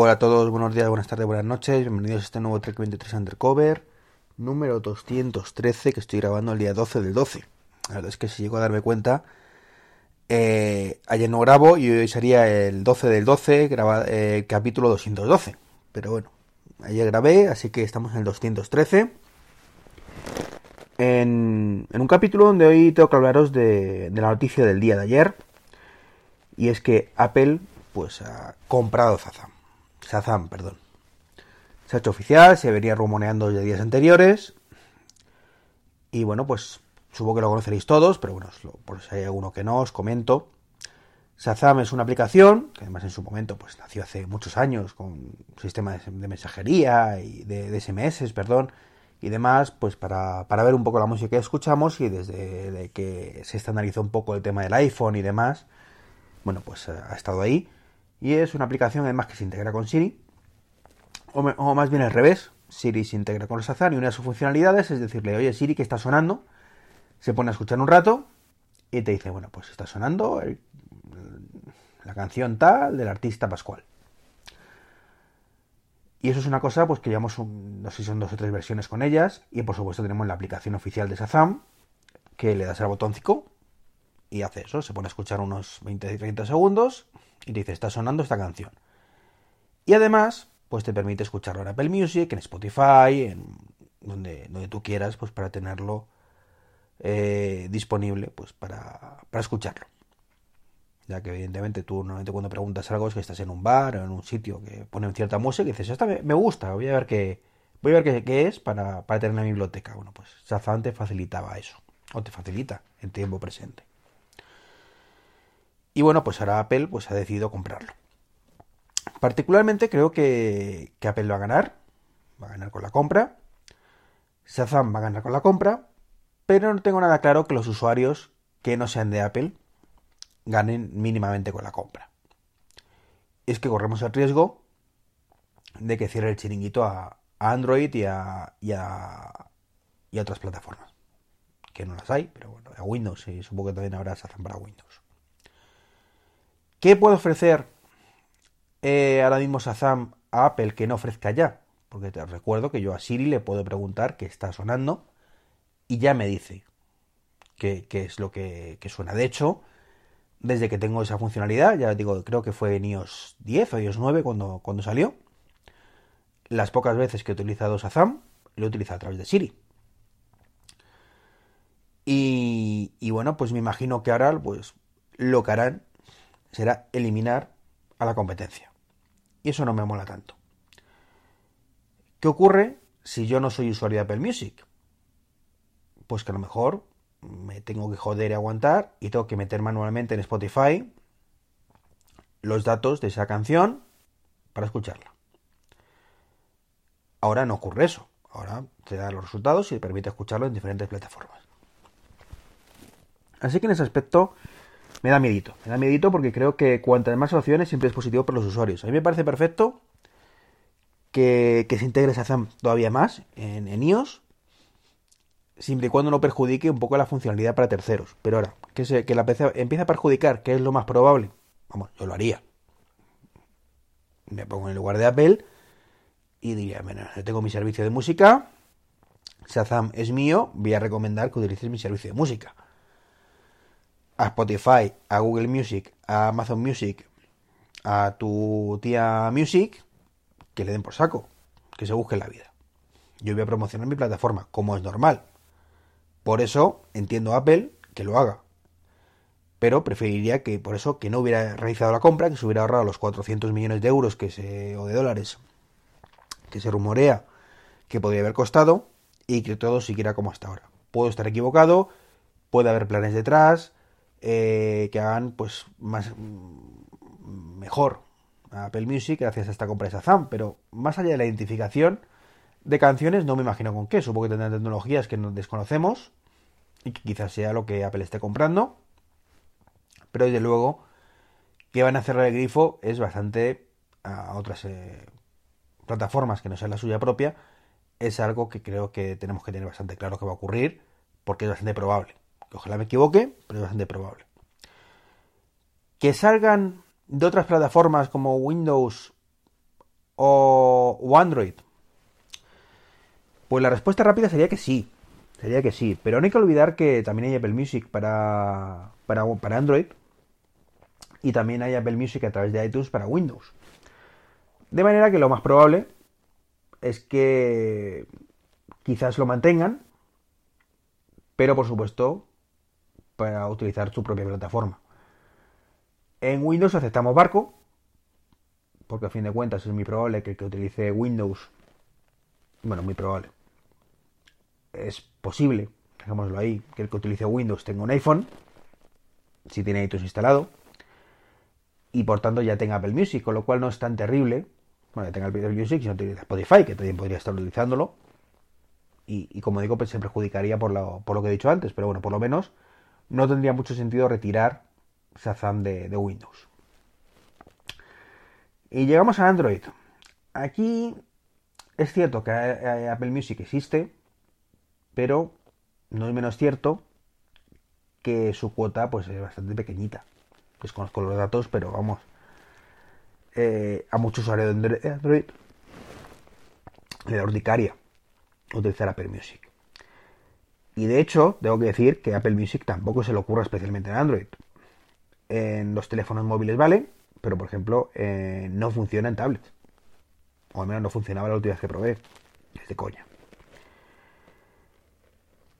Hola a todos, buenos días, buenas tardes, buenas noches. Bienvenidos a este nuevo Trek 23 Undercover, número 213 que estoy grabando el día 12 del 12. La verdad es que si llego a darme cuenta, eh, ayer no grabo y hoy sería el 12 del 12, graba, eh, capítulo 212. Pero bueno, ayer grabé, así que estamos en el 213. En, un capítulo donde hoy tengo que hablaros de, de la noticia del día de ayer. Y es que Apple pues ha comprado Zazam. Shazam, perdón. Se ha hecho oficial, se venía rumoreando desde días anteriores. Y bueno, pues supongo que lo conoceréis todos, pero bueno, por si hay alguno que no, os comento. Shazam es una aplicación que además en su momento pues nació hace muchos años con un sistema de, mensajería y de, SMS, perdón, y demás, pues para, para, ver un poco la música que escuchamos y desde que se estandarizó un poco el tema del iPhone y demás, bueno, pues ha estado ahí. Y es una aplicación además que se integra con Siri, o, más bien al revés. Siri se integra con Shazam y una de sus funcionalidades es decirle, oye Siri, que está sonando? Se pone a escuchar un rato y te dice, bueno, pues está sonando la canción tal del artista Pascual. Y eso es una cosa pues que llevamos, no sé si son dos o tres versiones con ellas. Y por supuesto tenemos la aplicación oficial de Shazam, que le das al botoncito y hace eso, se pone a escuchar unos 20-30 segundos y dice, está sonando esta canción. Y además, pues te permite escucharlo en Apple Music, en Spotify, en donde, donde tú quieras, pues para tenerlo eh, disponible, pues para, para escucharlo. Ya que evidentemente tú normalmente cuando preguntas algo es que estás en un bar o en un sitio que ponen cierta música y dices, esta me, me gusta, voy a ver qué, voy a ver qué, qué es para, para, tener en la biblioteca. Bueno, pues Shazam te facilitaba eso, o te facilita en tiempo presente. Y bueno, pues ahora Apple pues, ha decidido comprarlo. Particularmente creo que, que Apple va a ganar. Va a ganar con la compra. Shazam va a ganar con la compra. Pero no tengo nada claro que los usuarios que no sean de Apple ganen mínimamente con la compra. Es que corremos el riesgo de que cierre el chiringuito a, Android y a otras plataformas. Que no las hay, pero bueno, a Windows y supongo que también habrá Shazam para Windows. ¿Qué puede ofrecer eh, ahora mismo Shazam a Apple que no ofrezca ya? Porque te recuerdo que yo a Siri le puedo preguntar qué está sonando y ya me dice qué, es lo que, suena. De hecho, desde que tengo esa funcionalidad, ya digo, creo que fue en iOS 10 o iOS 9 cuando, cuando salió, las pocas veces que he utilizado Shazam, lo he utilizado a través de Siri. Y, y bueno, pues me imagino que ahora pues, lo que harán será eliminar a la competencia. Y eso no me mola tanto. ¿Qué ocurre si yo no soy usuario de Apple Music? Pues que a lo mejor me tengo que joder y aguantar y tengo que meter manualmente en Spotify los datos de esa canción para escucharla. Ahora no ocurre eso. Ahora te da los resultados y te permite escucharlo en diferentes plataformas. Así que en ese aspecto me da miedito. Me da miedito porque creo que cuantas más opciones siempre es positivo para los usuarios. A mí me parece perfecto que, que se integre Shazam todavía más en, en, iOS, siempre y cuando no perjudique un poco la funcionalidad para terceros. Pero ahora, que, se, que la PC empiece a perjudicar, que es lo más probable, vamos, yo lo haría. Me pongo en el lugar de Apple y diría, bueno, yo tengo mi servicio de música, Shazam es mío, voy a recomendar que utilices mi servicio de música a Spotify, a Google Music, a Amazon Music, a tu tía Music, que le den por saco, que se busque la vida. Yo voy a promocionar mi plataforma, como es normal. Por eso entiendo a Apple que lo haga. Pero preferiría que por eso que no hubiera realizado la compra, que se hubiera ahorrado los 400 millones de euros que se, o de dólares que se rumorea que podría haber costado y que todo siguiera como hasta ahora. Puedo estar equivocado, puede haber planes detrás, eh, que hagan pues más mejor a Apple Music gracias a esta compra de Shazam, pero más allá de la identificación de canciones no me imagino con qué, supongo que tendrán tecnologías que no desconocemos y que quizás sea lo que Apple esté comprando, pero desde luego que van a cerrar el grifo es bastante a otras eh, plataformas que no sean la suya propia, es algo que creo que tenemos que tener bastante claro que va a ocurrir porque es bastante probable. Ojalá me equivoque, pero es bastante probable. Que salgan de otras plataformas como Windows o, Android? Pues la respuesta rápida sería que sí. Sería que sí. Pero no hay que olvidar que también hay Apple Music para, para, para Android. Y también hay Apple Music a través de iTunes para Windows. De manera que lo más probable es que quizás lo mantengan, pero por supuesto para utilizar su propia plataforma. En Windows aceptamos Barco, porque a fin de cuentas es muy probable que el que utilice Windows, bueno, muy probable, es posible, dejémoslo ahí, que el que utilice Windows tenga un iPhone, si tiene iTunes instalado, y por tanto ya tenga Apple Music, con lo cual no es tan terrible, bueno, ya tenga Apple Music, si no utiliza Spotify, que también podría estar utilizándolo, y, como digo, pues se perjudicaría por lo, por lo que he dicho antes, pero bueno, por lo menos no tendría mucho sentido retirar Shazam de Windows. Y llegamos a Android. Aquí es cierto que Apple Music existe, pero no es menos cierto que su cuota pues es bastante pequeñita. Desconozco los datos, pero vamos. Eh, a muchos usuarios de Android le da urticaria utilizar Apple Music. Y de hecho, tengo que decir que Apple Music tampoco se le ocurra especialmente en Android. En los teléfonos móviles vale, pero por ejemplo eh, no funciona en tablets. O al menos no funcionaba la última vez que probé. Es de coña.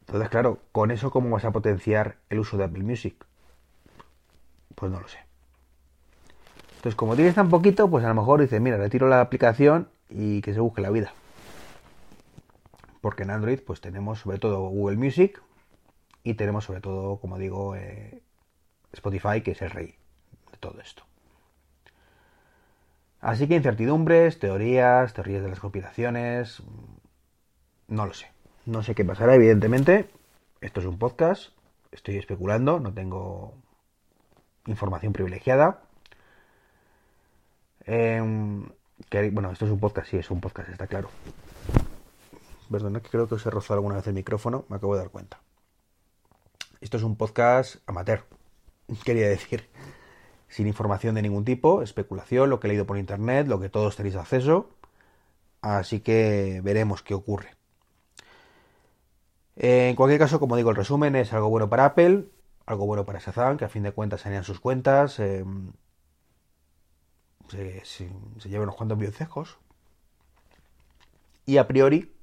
Entonces, claro, con eso, ¿cómo vas a potenciar el uso de Apple Music? Pues no lo sé. Entonces, como tienes tan poquito, pues a lo mejor dices, mira, retiro la aplicación y que se busque la vida. Porque en Android, pues tenemos sobre todo Google Music y tenemos sobre todo, como digo, eh, Spotify, que es el rey de todo esto. Así que incertidumbres, teorías, teorías de las conspiraciones, no lo sé. No sé qué pasará, evidentemente. Esto es un podcast, estoy especulando, no tengo información privilegiada. Em, bueno, esto es un podcast, sí, es un podcast, está claro. Perdona que creo que os he rozado alguna vez el micrófono, me acabo de dar cuenta. Esto es un podcast amateur, quería decir sin información de ningún tipo, especulación, lo que he leído por internet, lo que todos tenéis acceso. Así que veremos qué ocurre. En cualquier caso, como digo, el resumen es algo bueno para Apple, algo bueno para Shazam, que a fin de cuentas sanean sus cuentas, em, se, se, llevan unos cuantos biocejos. Y a priori,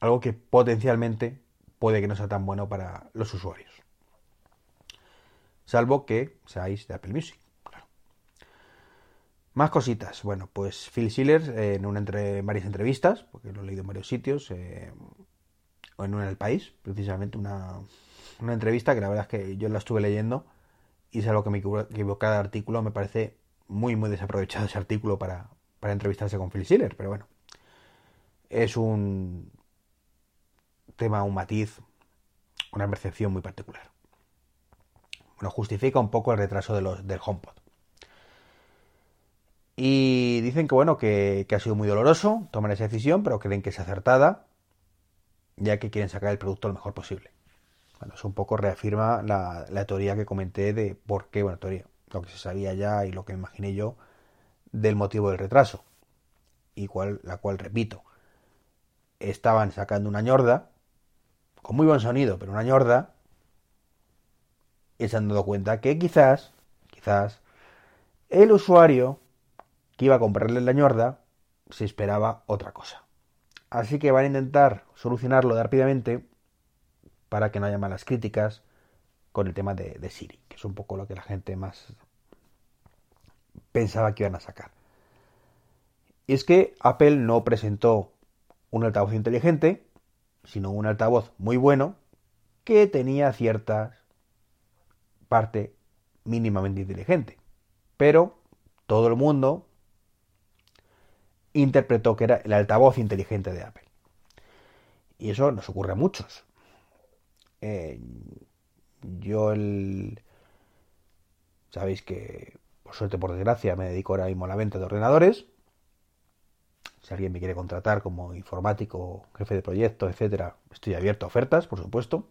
algo que potencialmente puede que no sea tan bueno para los usuarios. Salvo que seáis de Apple Music. Más cositas. Bueno, pues Phil Schiller en, entre, varias entrevistas, porque lo he leído en varios sitios, eh, o en una país, precisamente una, una, entrevista que la verdad es que yo la estuve leyendo y es algo que me equivocé de artículo. Me parece muy, muy desaprovechado ese artículo para, para entrevistarse con Phil Schiller, pero bueno, es un tema, un matiz, una percepción muy particular. Bueno, justifica un poco el retraso de los, del HomePod. Y dicen que bueno, que, ha sido muy doloroso tomar esa decisión, pero creen que es acertada, ya que quieren sacar el producto lo mejor posible. Bueno, eso un poco reafirma la, teoría que comenté de por qué, bueno, teoría, lo que se sabía ya y lo que imaginé yo del motivo del retraso. Y cual, la cual, repito, estaban sacando una ñorda, con muy buen sonido, pero una ñorda, y se han dado cuenta que quizás, quizás, el usuario que iba a comprarle la ñorda, se esperaba otra cosa. Así que van a intentar solucionarlo rápidamente para que no haya malas críticas con el tema de, Siri, que es un poco lo que la gente más pensaba que iban a sacar. Y es que Apple no presentó un altavoz inteligente, sino un altavoz muy bueno que tenía cierta parte mínimamente inteligente. Pero todo el mundo interpretó que era el altavoz inteligente de Apple. Y eso nos ocurre a muchos. Eh, yo el... Sabéis que, por suerte, por desgracia, me dedico ahora mismo a la venta de ordenadores. Si alguien me quiere contratar como informático, jefe de proyecto, etcétera, estoy abierto a ofertas, por supuesto.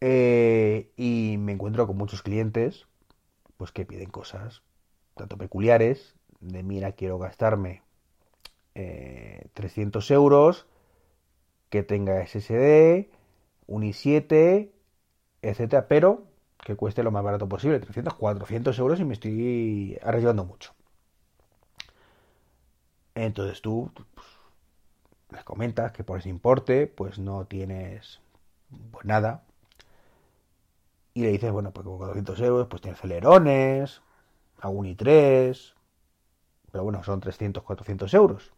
Eh, y me encuentro con muchos clientes pues que piden cosas tanto peculiares de mira, quiero gastarme 300 euros, que tenga SSD, un i7, etcétera, pero que cueste lo más barato posible, 300, 400 euros y me estoy arriesgando mucho. Entonces tú pues, les comentas que por ese importe pues no tienes pues nada. Y le dices, bueno, pues con 400 euros pues tienes celerones, algún i3, pero bueno, son 300, 400 euros.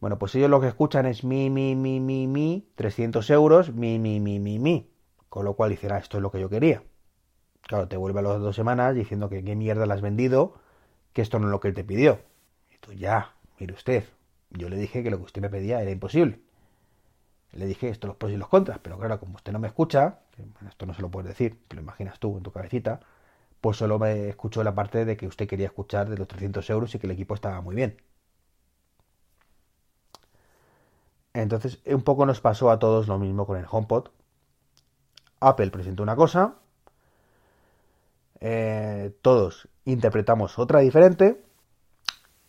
Bueno, pues ellos lo que escuchan es mi, mi, mi, mi, mi, 300 euros, mi, mi, mi, mi, mi. Con lo cual dicen, ah, esto es lo que yo quería. Claro, te vuelve a las dos semanas diciendo que qué mierda le has vendido, que esto no es lo que él te pidió. Ya, mire usted, yo le dije que lo que usted me pedía era imposible. Le dije esto, los pros y los contras, pero claro, como usted no me escucha, esto no se lo puedes decir, te lo imaginas tú en tu cabecita, pues solo me escuchó la parte de que usted quería escuchar de los 300 euros y que el equipo estaba muy bien. Entonces, un poco nos pasó a todos lo mismo con el HomePod. Apple presentó una cosa, eh, todos interpretamos otra diferente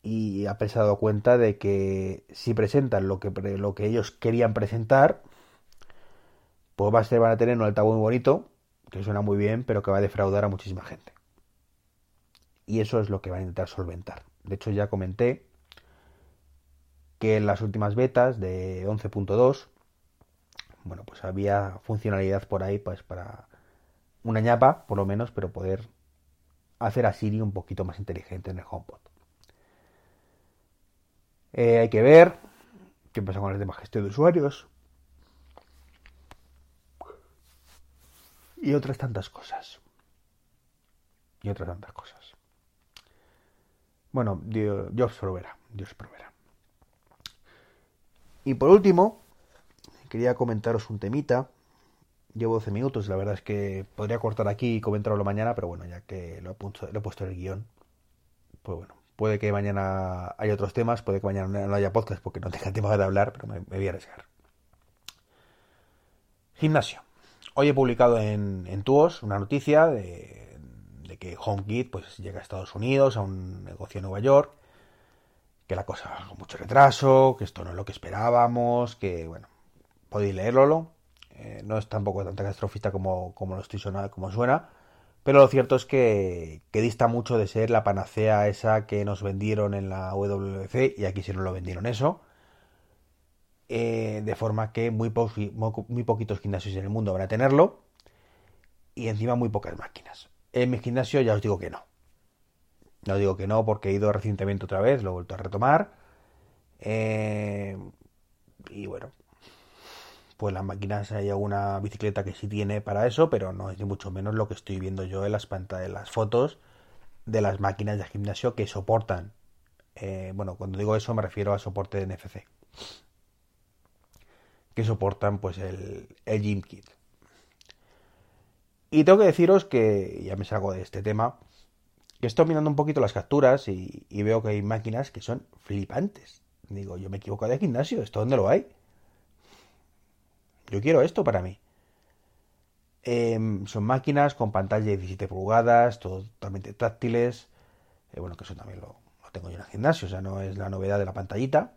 y ha dado cuenta de que si presentan lo que, lo que ellos querían presentar, pues va a ser, van a tener un altavoz muy bonito, que suena muy bien, pero que va a defraudar a muchísima gente. Y eso es lo que van a intentar solventar. De hecho, ya comenté que en las últimas betas de 11.2, bueno, pues había funcionalidad por ahí, pues para una ñapa, por lo menos, pero poder hacer a Siri un poquito más inteligente en el HomePod. Eh, hay que ver qué pasa con el tema gestión de usuarios. Y otras tantas cosas. Y otras tantas cosas. Bueno, Dios, Dios. Dios proveerá. Y por último, quería comentaros un temita. Llevo 12 minutos, la verdad es que podría cortar aquí y comentarlo mañana, pero bueno, ya que lo he, puesto, en el guion, pues bueno, puede que mañana haya otros temas, puede que mañana no haya podcast porque no tenga tiempo de hablar, pero me, voy a arriesgar. Gimnasio. Hoy he publicado en, en Tuos una noticia de, de que HomeKit pues, llega a Estados Unidos, a un negocio en Nueva York, que la cosa con mucho retraso, que esto no es lo que esperábamos, que bueno, podéis leerlo, eh, no es tampoco tan catastrofista como, como lo estoy sonando, como suena, pero lo cierto es que, dista mucho de ser la panacea esa que nos vendieron en la WC, y aquí sí nos lo vendieron eso, eh, de forma que muy, muy poquitos gimnasios en el mundo van a tenerlo, y encima muy pocas máquinas. En mi gimnasio ya os digo que no. No digo que no porque he ido recientemente otra vez, lo he vuelto a retomar. Eh, y bueno, pues las máquinas hay alguna bicicleta que sí tiene para eso, pero no es ni mucho menos lo que estoy viendo yo en las pantallas, en las fotos de las máquinas de gimnasio que soportan. Eh, bueno, cuando digo eso me refiero a soporte de NFC. Que soportan pues el, el Gym Kit. Y tengo que deciros que, ya me salgo de este tema, que estoy mirando un poquito las capturas y, veo que hay máquinas que son flipantes. Digo, yo me equivoco de gimnasio, ¿esto dónde lo hay? Yo quiero esto para mí. Em, son máquinas con pantalla de 17 pulgadas, totalmente táctiles. Eh, bueno, que eso también lo, tengo yo en el gimnasio, o sea, no es la novedad de la pantallita.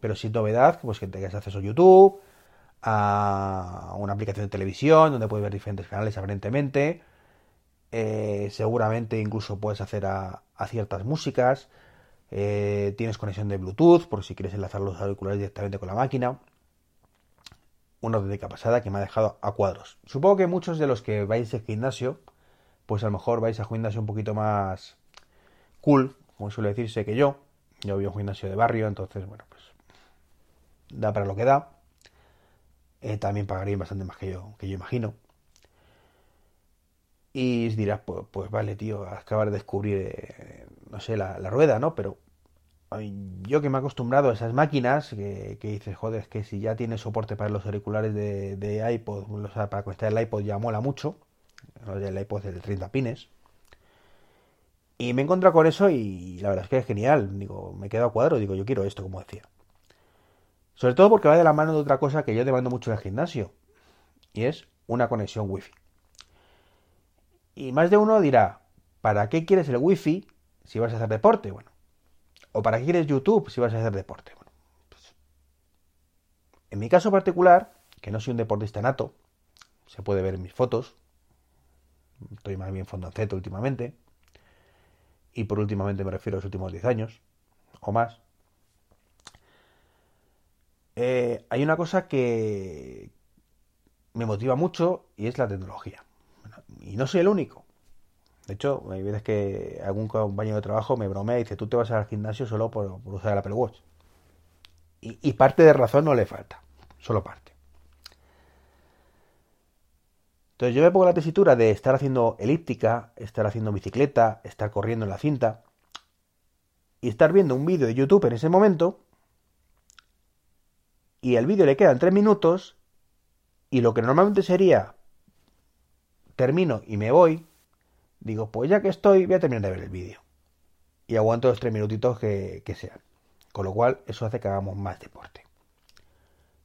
Pero sí novedad, pues que tengas acceso a YouTube, a una aplicación de televisión donde puedes ver diferentes canales aparentemente eh, seguramente incluso puedes hacer a, ciertas músicas. Eh, tienes conexión de Bluetooth por si quieres enlazar los auriculares directamente con la máquina. Una auténtica pasada que me ha dejado a cuadros. Supongo que muchos de los que vais al gimnasio, pues a lo mejor vais a gimnasio un poquito más cool, como suele decirse que yo. Yo voy a un gimnasio de barrio, entonces, bueno, pues da para lo que da. Eh, también pagaría bastante más que yo, que yo imagino. Y dirás, pues, pues vale, tío, acabar de descubrir, eh, no sé, la, rueda, ¿no? Pero yo que me he acostumbrado a esas máquinas, que, dices, joder, es que si ya tiene soporte para los auriculares de, iPod, o sea, para conectar el iPod ya mola mucho, el iPod de 30 pines. Y me he encontrado con eso y la verdad es que es genial. Digo, me he quedado cuadro, digo, yo quiero esto, como decía. Sobre todo porque va de la mano de otra cosa que yo demando mucho en el gimnasio. Y es una conexión wifi. Y más de uno dirá, ¿para qué quieres el wifi si vas a hacer deporte? Bueno. ¿O para qué quieres YouTube si vas a hacer deporte? Pues, en mi caso particular, que no soy un deportista nato, se puede ver en mis fotos, estoy más bien fondoncete últimamente, y por últimamente me refiero a los últimos 10 años o más, eh, hay una cosa que me motiva mucho y es la tecnología. y no soy el único. De hecho, hay veces que algún compañero de trabajo me bromea y dice, tú te vas al gimnasio solo por, usar el Apple Watch. Y, parte de razón no le falta, solo parte. Entonces yo me pongo la tesitura de estar haciendo elíptica, estar haciendo bicicleta, estar corriendo en la cinta y estar viendo un vídeo de YouTube en ese momento y el vídeo le quedan tres minutos y lo que normalmente sería termino y me voy, digo, pues ya que estoy, voy a terminar de ver el vídeo. Y aguanto los tres minutitos que, que sean. Con lo cual, eso hace que hagamos más deporte.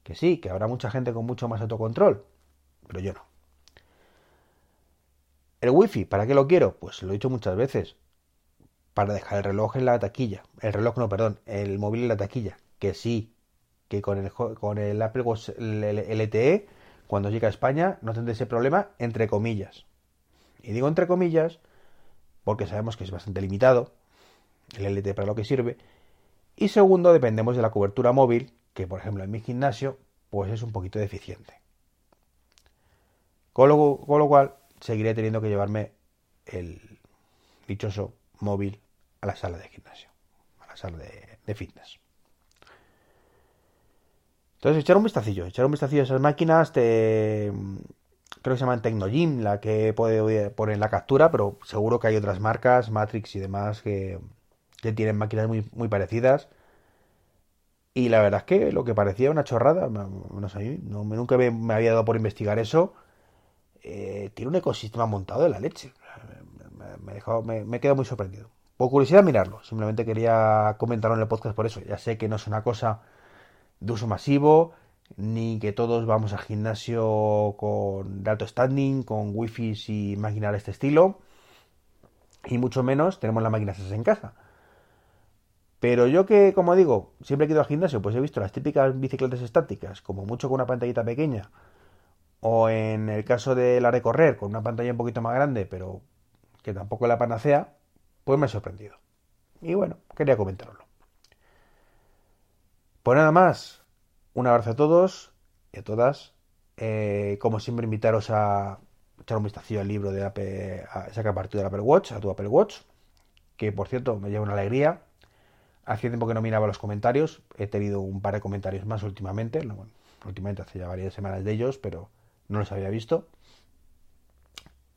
Que sí, que habrá mucha gente con mucho más autocontrol, pero yo no. El wifi, ¿para qué lo quiero? Pues lo he dicho muchas veces. Para dejar el reloj en la taquilla. El reloj no, perdón, el móvil en la taquilla. Que sí, que con el, con el Apple LTE, cuando llegue a España, no tendré ese problema, entre comillas. Y digo entre comillas, porque sabemos que es bastante limitado, el LTE para lo que sirve. Y segundo, dependemos de la cobertura móvil, que por ejemplo en mi gimnasio, pues es un poquito deficiente. Con lo, con lo cual, seguiré teniendo que llevarme el dichoso móvil a la sala de gimnasio, a la sala de fitness. Entonces, echar un vistacillo, echar un vistacillo a esas máquinas, creo que se llaman Tecnogym, la que puede poner en la captura, pero seguro que hay otras marcas, Matrix y demás, que, tienen máquinas muy, parecidas. Y la verdad es que lo que parecía una chorrada, no sé, no, nunca me, había dado por investigar eso, eh, tiene un ecosistema montado de la leche. Me, me, me, he quedado muy sorprendido. Por curiosidad mirarlo, simplemente quería comentarlo en el podcast por eso. Ya sé que no es una cosa de uso masivo, ni que todos vamos al gimnasio con de alto standing, con wifi y máquinas de este estilo, y mucho menos tenemos las máquinas en casa. Pero yo que, como digo, siempre he ido al gimnasio, pues he visto las típicas bicicletas estáticas, como mucho con una pantallita pequeña, o en el caso de la recorrer, con una pantalla un poquito más grande, pero que tampoco es la panacea, pues me he sorprendido. Y bueno, quería comentarlo. Pues nada más, un abrazo a todos y a todas. Eh, como siempre, invitaros a echar un vistazo al libro de Apple, a sacar partido del Apple Watch, a tu Apple Watch, que por cierto me lleva una alegría. Hacía tiempo que no miraba los comentarios, he tenido un par de comentarios más últimamente, últimamente hace ya varias semanas de ellos, pero no los había visto.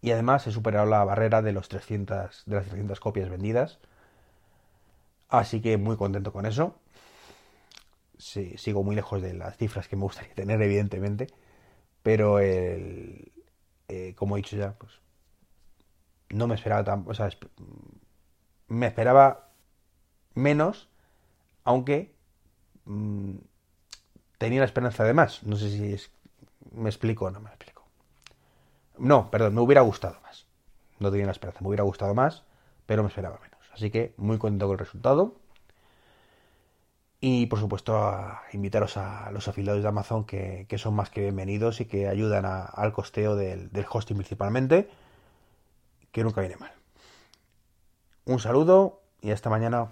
Y además he superado la barrera de, los 300, de las 300 copias vendidas. Así que muy contento con eso sigo muy lejos de las cifras que me gustaría tener, evidentemente, pero el, eh, como he dicho ya, pues no me esperaba tan, o sea, me esperaba menos, aunque mm, tenía la esperanza de más. No sé si es, me explico o no me explico. No, perdón, me hubiera gustado más. No tenía la esperanza, me hubiera gustado más, pero me esperaba menos. Así que muy contento con el resultado. Y por supuesto, a invitaros a los afiliados de Amazon que, son más que bienvenidos y que ayudan al costeo del, del hosting principalmente, que nunca viene mal. Un saludo y hasta mañana.